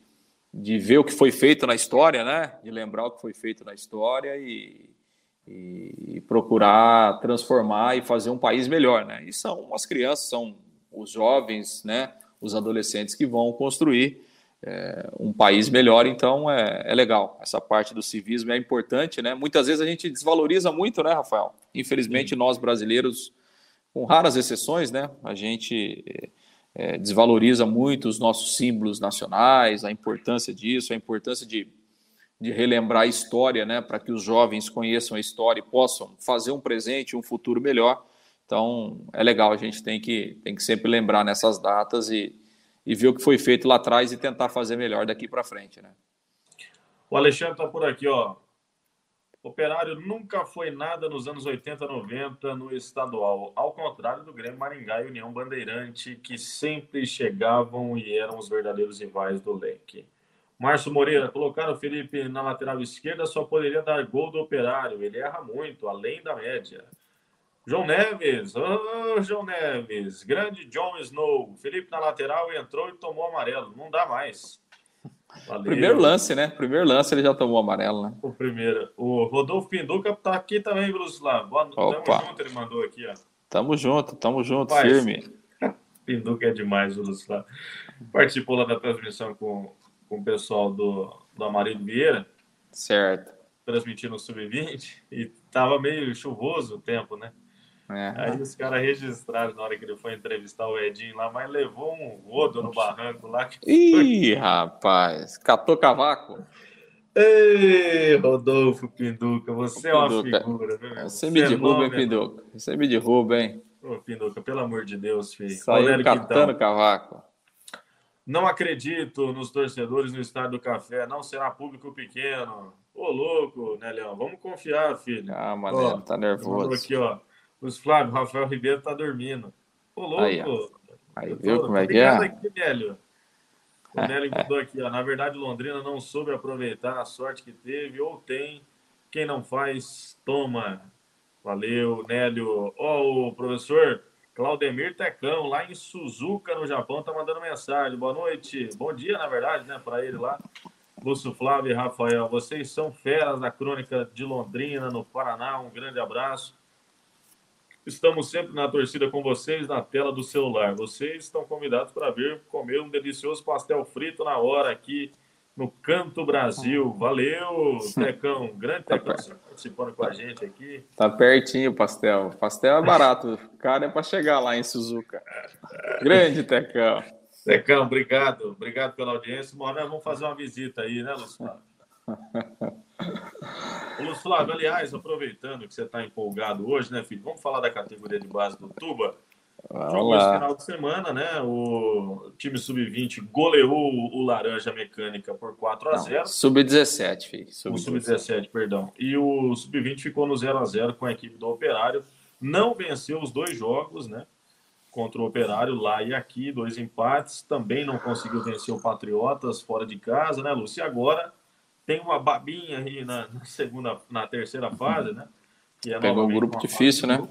de ver o que foi feito na história, né? De lembrar o que foi feito na história e, e procurar transformar e fazer um país melhor, né? E são as crianças, são os jovens, né? Os adolescentes que vão construir é, um país melhor, então é, é, legal. Essa parte do civismo é importante, né? Muitas vezes a gente desvaloriza muito, né, Rafael? Infelizmente, Sim. nós brasileiros, com raras exceções, né, a gente é, desvaloriza muito os nossos símbolos nacionais, a importância disso, a importância de, de relembrar a história, né, para que os jovens conheçam a história e possam fazer um presente, um futuro melhor. Então, é legal, a gente tem que, tem que sempre lembrar nessas datas e e ver o que foi feito lá atrás e tentar fazer melhor daqui para frente, né? O Alexandre está por aqui, ó. Operário nunca foi nada nos anos 80, 90 no estadual, ao contrário do Grêmio Maringá e União Bandeirante, que sempre chegavam e eram os verdadeiros rivais do leque. Márcio Moreira, colocar o Felipe na lateral esquerda só poderia dar gol do Operário. Ele erra muito, além da média. João Neves, oh, João Neves, grande John Snow. Felipe na lateral entrou e tomou amarelo. Não dá mais. Valeu. Primeiro lance, né? Primeiro lance ele já tomou amarelo, né? O primeiro. O Rodolfo Pinduca tá aqui também, Bruno Boa Tamo junto, ele mandou aqui, ó. Tamo junto, tamo junto, Mas, firme. Pinduca é demais, Bruno Participou lá da transmissão com, com o pessoal do, do Amarildo Vieira. Certo. Transmitindo o Sub-20 e tava meio chuvoso o tempo, né? É. Aí os caras registraram na hora que ele foi entrevistar o Edinho lá, mas levou um rodo no barranco lá. Ih, rapaz, catou cavaco. Ei, Rodolfo Pinduca, você Pinduca. é uma figura, viu? Você me derruba, hein, Pinduca? Você me derruba, hein? Ô, Pinduca, pelo amor de Deus, filho. Saiu catando cavaco. Não acredito nos torcedores no Estádio do Café, não será público pequeno. Ô, louco, né, Leão? Vamos confiar, filho. Ah, mano, tá nervoso. Aqui, ó. Os Flávio, Rafael Ribeiro tá dormindo. Ô, louco. Aí, aí viu como é que é? Aqui, Nélio. O Nélio mandou aqui, ó. Na verdade, Londrina não soube aproveitar a sorte que teve, ou tem. Quem não faz, toma. Valeu, Nélio. Ó, oh, o professor Claudemir Tecão, lá em Suzuka, no Japão, tá mandando mensagem. Boa noite. Bom dia, na verdade, né, para ele lá. Lúcio Flávio e Rafael, vocês são feras da crônica de Londrina, no Paraná. Um grande abraço. Estamos sempre na torcida com vocês na tela do celular. Vocês estão convidados para vir comer um delicioso pastel frito na hora aqui no Canto Brasil. Valeu, Tecão. Grande tá Tecão tá participando com a gente aqui. Tá pertinho o pastel. Pastel é barato. Cara, é para chegar lá em Suzuka. Grande Tecão. Tecão, obrigado. Obrigado pela audiência. Uma hora vamos fazer uma visita aí, né, Luciano? Ô, Flávio, aliás, aproveitando que você está empolgado hoje, né, filho? Vamos falar da categoria de base do Tuba. Jogou esse final de semana, né? O time sub-20 goleou o Laranja Mecânica por 4 a 0 Sub-17, filho. Sub o sub-17, perdão. E o sub-20 ficou no 0 a 0 com a equipe do Operário. Não venceu os dois jogos, né? Contra o Operário lá e aqui, dois empates. Também não conseguiu vencer o Patriotas fora de casa, né, Lúcio? E agora tem uma babinha aí na, na segunda, na terceira fase, né? Que é Pegou um grupo difícil, né?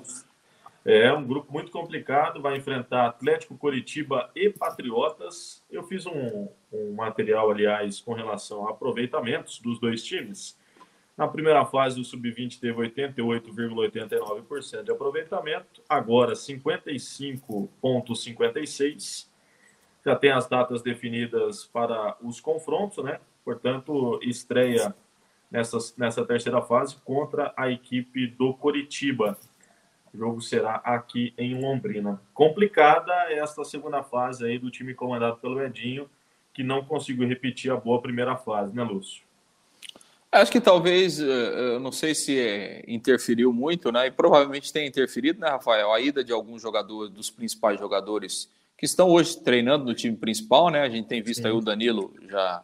É um grupo muito complicado, vai enfrentar Atlético Coritiba e Patriotas. Eu fiz um, um material, aliás, com relação a aproveitamentos dos dois times. Na primeira fase, o Sub-20 teve 88,89% de aproveitamento, agora 55,56%. Já tem as datas definidas para os confrontos, né? Portanto, estreia nessa, nessa terceira fase contra a equipe do Coritiba. O jogo será aqui em Londrina. Complicada esta segunda fase aí do time comandado pelo Edinho, que não conseguiu repetir a boa primeira fase, né, Lúcio? Acho que talvez, eh, eu não sei se é, interferiu muito, né? E provavelmente tem interferido, né, Rafael? A ida de alguns jogadores, dos principais jogadores que estão hoje treinando no time principal, né? A gente tem visto Sim. aí o Danilo já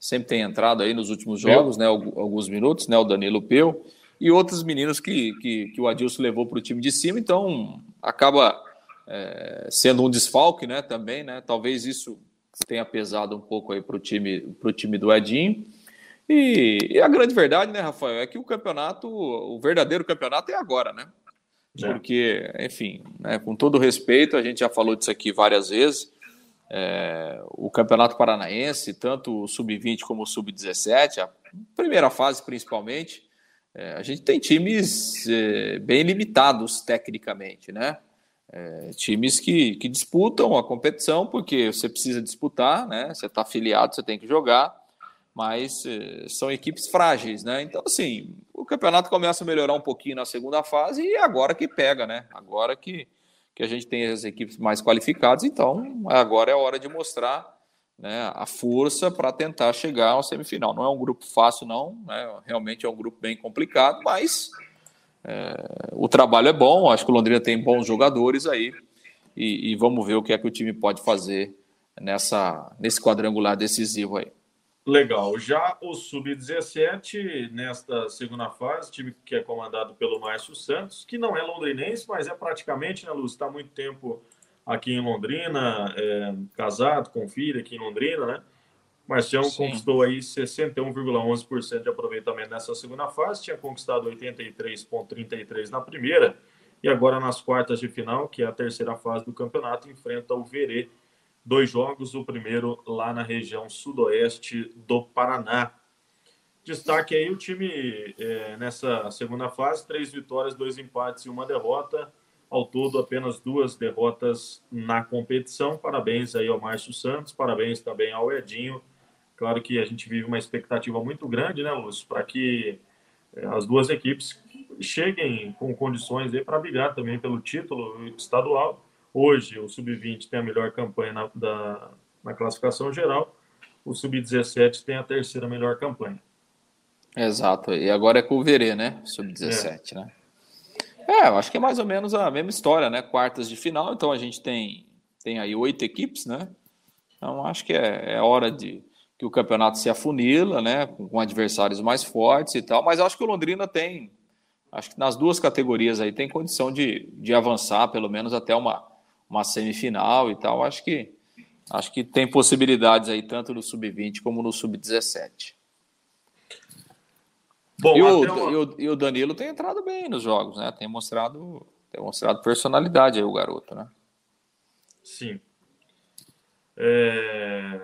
sempre tem entrado aí nos últimos jogos, né, alguns minutos, né, o Danilo Peu, e outros meninos que, que, que o Adilson levou para o time de cima, então acaba é, sendo um desfalque, né, também, né, talvez isso tenha pesado um pouco aí para o time, pro time do Edinho, e, e, a grande verdade, né, Rafael, é que o campeonato, o verdadeiro campeonato é agora, né, é. porque, enfim, né, com todo respeito, a gente já falou disso aqui várias vezes, é, o Campeonato Paranaense, tanto o Sub-20 como o Sub-17, a primeira fase principalmente, é, a gente tem times é, bem limitados tecnicamente, né? É, times que, que disputam a competição, porque você precisa disputar, né? Você está afiliado, você tem que jogar, mas é, são equipes frágeis, né? Então, assim, o campeonato começa a melhorar um pouquinho na segunda fase e agora que pega, né? Agora que que a gente tem as equipes mais qualificadas, então agora é hora de mostrar né, a força para tentar chegar ao semifinal. Não é um grupo fácil, não, né, realmente é um grupo bem complicado, mas é, o trabalho é bom, acho que o Londrina tem bons jogadores aí, e, e vamos ver o que é que o time pode fazer nessa, nesse quadrangular decisivo aí. Legal. Já o Sub-17, nesta segunda fase, time que é comandado pelo Márcio Santos, que não é londrinense, mas é praticamente, né, Lúcio? Está muito tempo aqui em Londrina, é, casado com filho aqui em Londrina, né? Marcião Sim. conquistou aí 61,11% de aproveitamento nessa segunda fase, tinha conquistado 83,33% na primeira E agora nas quartas de final, que é a terceira fase do campeonato, enfrenta o Verê. Dois jogos, o primeiro lá na região sudoeste do Paraná. Destaque aí o time é, nessa segunda fase, três vitórias, dois empates e uma derrota. Ao todo, apenas duas derrotas na competição. Parabéns aí ao Márcio Santos, parabéns também ao Edinho. Claro que a gente vive uma expectativa muito grande, né, Lúcio, para que é, as duas equipes cheguem com condições para brigar também pelo título estadual. Hoje, o Sub-20 tem a melhor campanha na, da, na classificação geral, o Sub-17 tem a terceira melhor campanha. Exato, e agora é com o Verê, né? Sub-17, é. né? É, eu acho que é mais ou menos a mesma história, né? Quartas de final, então a gente tem, tem aí oito equipes, né? Então acho que é, é hora de que o campeonato se afunila, né? Com, com adversários mais fortes e tal, mas acho que o Londrina tem, acho que nas duas categorias aí tem condição de, de avançar pelo menos até uma, uma semifinal e tal. Acho que acho que tem possibilidades aí tanto no sub-20 como no sub-17. Bom, e, o, uma... e, o, e, o, Danilo tem entrado bem nos jogos, né? Tem mostrado, tem mostrado personalidade aí o garoto, né? Sim. É,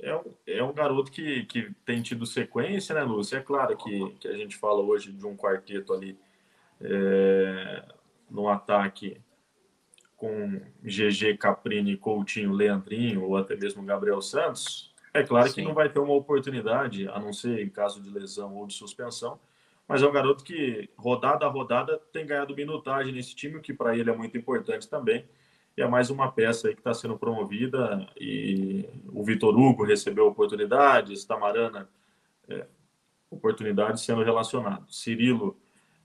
é, um, é um garoto que, que tem tido sequência, né, Lúcio? É claro que, que a gente fala hoje de um quarteto ali é, no ataque com GG, Caprini, Coutinho, Leandrinho ou até mesmo Gabriel Santos, é claro Sim. que não vai ter uma oportunidade, a não ser em caso de lesão ou de suspensão, mas é um garoto que, rodada a rodada, tem ganhado minutagem nesse time, o que para ele é muito importante também. E é mais uma peça aí que está sendo promovida. E o Vitor Hugo recebeu oportunidades, Tamarana, é, oportunidades sendo relacionados. Cirilo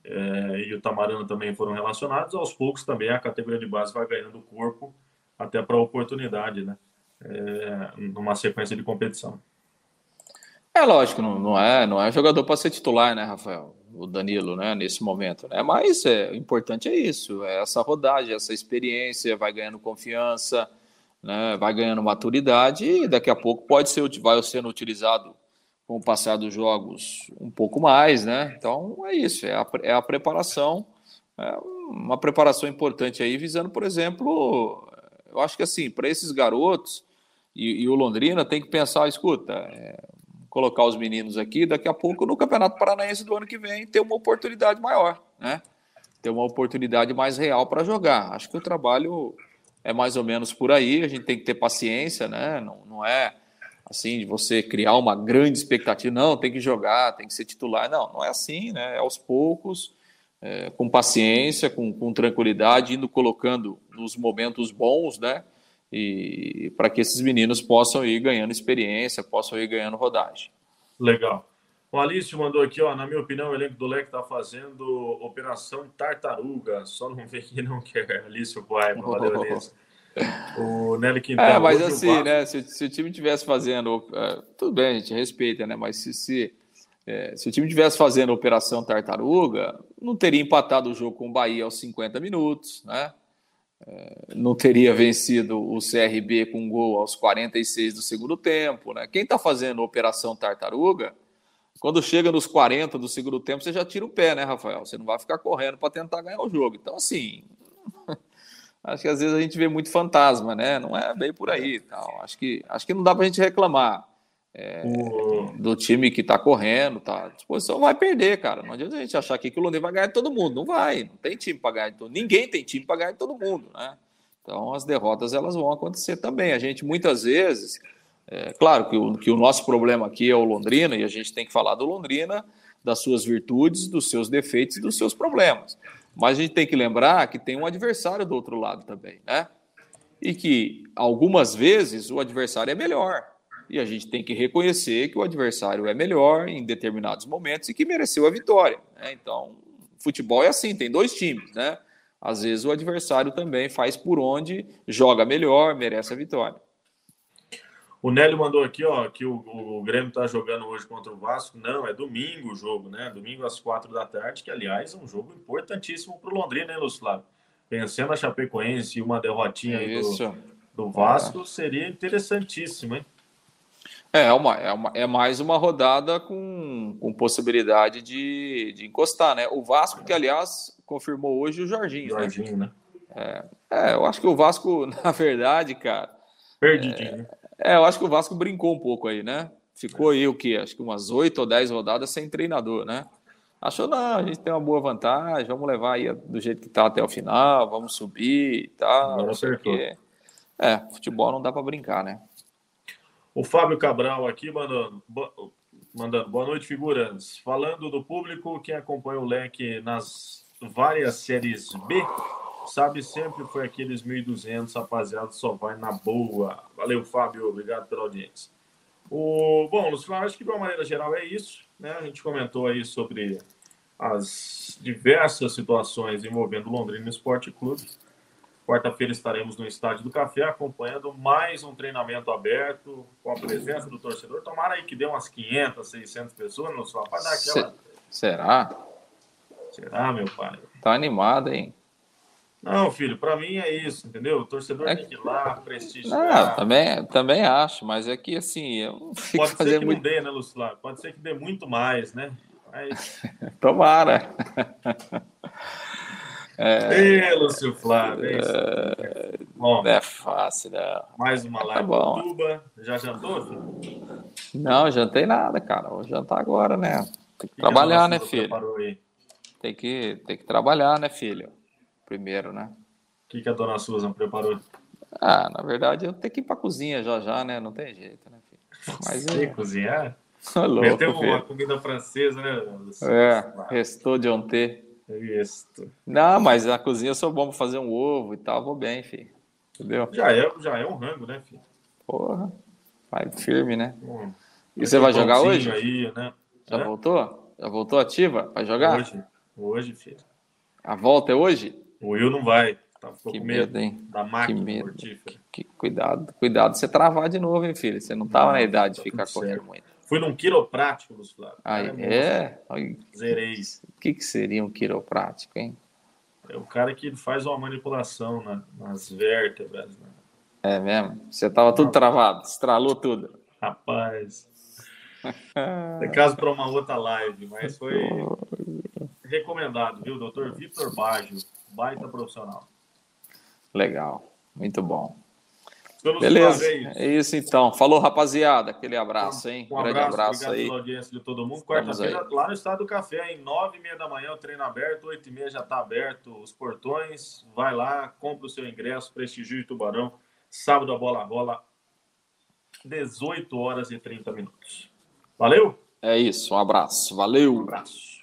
é, e o Tamarana também foram relacionados. Aos poucos também a categoria de base vai ganhando corpo até para a oportunidade, né? é, numa sequência de competição. É lógico, não, não é, não é jogador para ser titular, né, Rafael? O Danilo, né, nesse momento, né? Mas é, o importante é isso, é essa rodagem, essa experiência, vai ganhando confiança, né, vai ganhando maturidade e daqui a pouco pode ser vai sendo utilizado com o passar dos jogos um pouco mais, né? Então é isso, é a, é a preparação, é uma preparação importante aí, visando, por exemplo, eu acho que assim, para esses garotos, e, e, o Londrina tem que pensar, escuta, é, colocar os meninos aqui, daqui a pouco no Campeonato Paranaense do ano que vem ter uma oportunidade maior, né? Ter uma oportunidade mais real para jogar. Acho que o trabalho é mais ou menos por aí, a gente tem que ter paciência, né? Não, não é assim de você criar uma grande expectativa, não, tem que jogar, tem que ser titular. Não, não é assim, né? É aos poucos, é, com paciência, com, com tranquilidade, indo colocando nos momentos bons, né? e para que esses meninos possam ir ganhando experiência, possam ir ganhando rodagem. Legal. O Alício mandou aqui, ó, na minha opinião, o elenco do Leque está fazendo Operação Tartaruga, só não vê que não quer. Alício Paiva, valeu, Alício. O Nelly Quintana. É, mas assim, né, se, se, o time tivesse fazendo, uh, tudo bem, a gente respeita, né, mas se, se, é, se o time tivesse fazendo Operação Tartaruga, não teria empatado o jogo com o Bahia aos 50 minutos, né, não teria vencido o CRB com um gol aos 46 do segundo tempo. Né? Quem está fazendo Operação Tartaruga, quando chega nos 40 do segundo tempo, você já tira o pé, né, Rafael? Você não vai ficar correndo para tentar ganhar o jogo. Então, assim, acho que às vezes a gente vê muito fantasma, né? Não é bem por aí. Tal. Acho, que, acho que não dá para a gente reclamar é, do time que está correndo, tá à disposição, vai perder, cara. Não adianta a gente achar que o Londrina vai ganhar de todo mundo. Não vai, não tem time para ganhar de todo Ninguém tem time para ganhar de todo mundo, né? Então as derrotas elas vão acontecer também. A gente muitas vezes, é, claro que o, que o nosso problema aqui é o Londrina e a gente tem que falar do Londrina, das suas virtudes, dos seus defeitos e dos seus problemas. Mas a gente tem que lembrar que tem um adversário do outro lado também, né? E que algumas vezes o adversário é melhor e a gente tem que reconhecer que o adversário é melhor em determinados momentos e que mereceu a vitória. Né? Então, futebol é assim, tem dois times, né? Às vezes o adversário também faz por onde, joga melhor, merece a vitória. O Nélio mandou aqui, ó, que o, o Grêmio está jogando hoje contra o Vasco. Não, é domingo o jogo, né? Domingo às quatro da tarde, que aliás é um jogo importantíssimo para o Londrina, hein, Lúcio Vencendo a Chapecoense e uma derrotinha aí do, do Vasco, é. seria interessantíssimo, hein? É, uma, é, uma, é mais uma rodada com, com possibilidade de, de encostar, né? O Vasco, que aliás confirmou hoje o Jorginho. Né? Jorginho, né? né? É, é, eu acho que o Vasco, na verdade, cara. Perdidinho, é, né? É, eu acho que o Vasco brincou um pouco aí, né? Ficou aí o quê? Acho que umas oito ou dez rodadas sem treinador, né? Achou, não, a gente tem uma boa vantagem, vamos levar aí do jeito que tá até o final, vamos subir e tal. Agora acertou. É, futebol não dá para brincar, né? O Fábio Cabral aqui mandando, mandando boa noite, figuras. Falando do público, quem acompanha o leque nas várias séries B, sabe sempre foi aqueles 1.200, rapaziada, só vai na boa. Valeu, Fábio, obrigado pela audiência. O, bom, Luciano, acho que de uma maneira geral é isso. Né? A gente comentou aí sobre as diversas situações envolvendo o Londrina Esporte Clube. Quarta-feira estaremos no Estádio do Café acompanhando mais um treinamento aberto com a presença do torcedor. Tomara aí que dê umas 500, 600 pessoas no só para dar aquela. Será? Será, meu pai? Tá animado, hein? Não, filho, para mim é isso, entendeu? O torcedor é... tem que ir lá, prestigiar. Não, também, também acho, mas é que assim, eu fico Pode ser que muito... não dê, né, Lucilano? Pode ser que dê muito mais, né? Mas... Tomara. É, Ei, Lúcio Flávio, é isso. É... Bom, não é fácil, né? Mais uma live tá bom. Tuba. Já jantou, filho? Não, jantei nada, cara. Vou jantar agora, né? Tem que, que trabalhar, né, filho? Tem que, tem que trabalhar, né, filho? Primeiro, né? O que, que a dona Susan preparou? Ah, na verdade, eu tenho que ir pra cozinha já já, né? Não tem jeito, né, filho? Mas Você é... cozinhar? louco, Meteu uma filho. comida francesa, né? É, restou de ontem. Isso. Não, mas na cozinha eu sou bom pra fazer um ovo e tal, vou bem, filho. Entendeu? Já é, já é um rango, né, filho? Porra. Vai firme, né? Hum, e você vai jogar hoje? Aí, né? Já é? voltou? Já voltou ativa? Vai jogar? Hoje. Hoje, filho. A volta é hoje? O Will não vai. Tá, que medo, medo, hein? Da máquina que medo. Que, que, cuidado, cuidado você travar de novo, hein, filho? Você não tava tá na idade tá de ficar correndo muito. Fui num quiroprático, Lúcio Flávio. Aí, é? Zerei. O que, que seria um quiroprático, hein? É o cara que faz uma manipulação na, nas vértebras. Né? É mesmo? Você tava tudo travado, estralou tudo. Rapaz. É caso para uma outra live, mas foi recomendado, viu? Doutor Vitor Baggio, baita profissional. Legal, muito bom. Beleza, é isso então. Falou, rapaziada. Aquele abraço, hein? Um Grande abraço, abraço aí. audiência de todo mundo. Quarta-feira, lá no Estado do Café, em nove e meia da manhã, o treino aberto, oito e meia já está aberto os portões. Vai lá, compra o seu ingresso, prestigie Tubarão. Sábado a bola rola, 18 horas e 30 minutos. Valeu? É isso, um abraço. Valeu. Um abraço.